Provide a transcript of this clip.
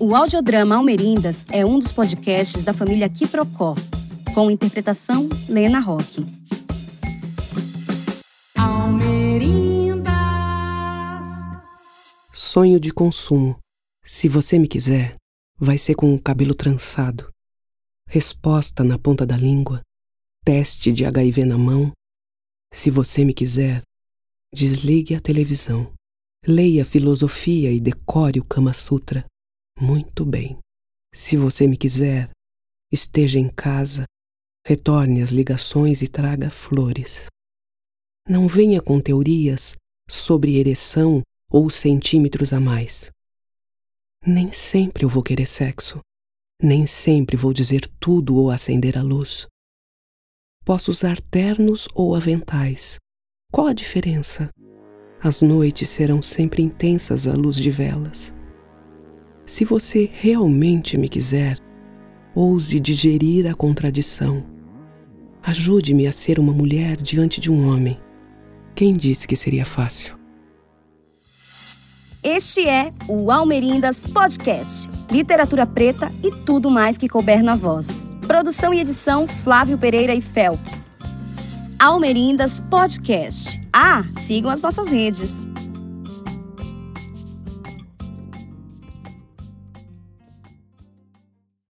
O audiodrama Almerindas é um dos podcasts da família Kiprocó, com interpretação Lena Roque. Almerindas. Sonho de consumo. Se você me quiser, vai ser com o cabelo trançado. Resposta na ponta da língua. Teste de HIV na mão. Se você me quiser, desligue a televisão. Leia filosofia e decore o Kama Sutra. Muito bem. Se você me quiser, esteja em casa, retorne as ligações e traga flores. Não venha com teorias sobre ereção ou centímetros a mais. Nem sempre eu vou querer sexo. Nem sempre vou dizer tudo ou acender a luz. Posso usar ternos ou aventais. Qual a diferença? As noites serão sempre intensas à luz de velas. Se você realmente me quiser, ouse digerir a contradição. Ajude-me a ser uma mulher diante de um homem. Quem disse que seria fácil? Este é o Almerindas Podcast. Literatura preta e tudo mais que couber na voz. Produção e edição Flávio Pereira e Phelps. Almerindas Podcast. Ah, sigam as nossas redes.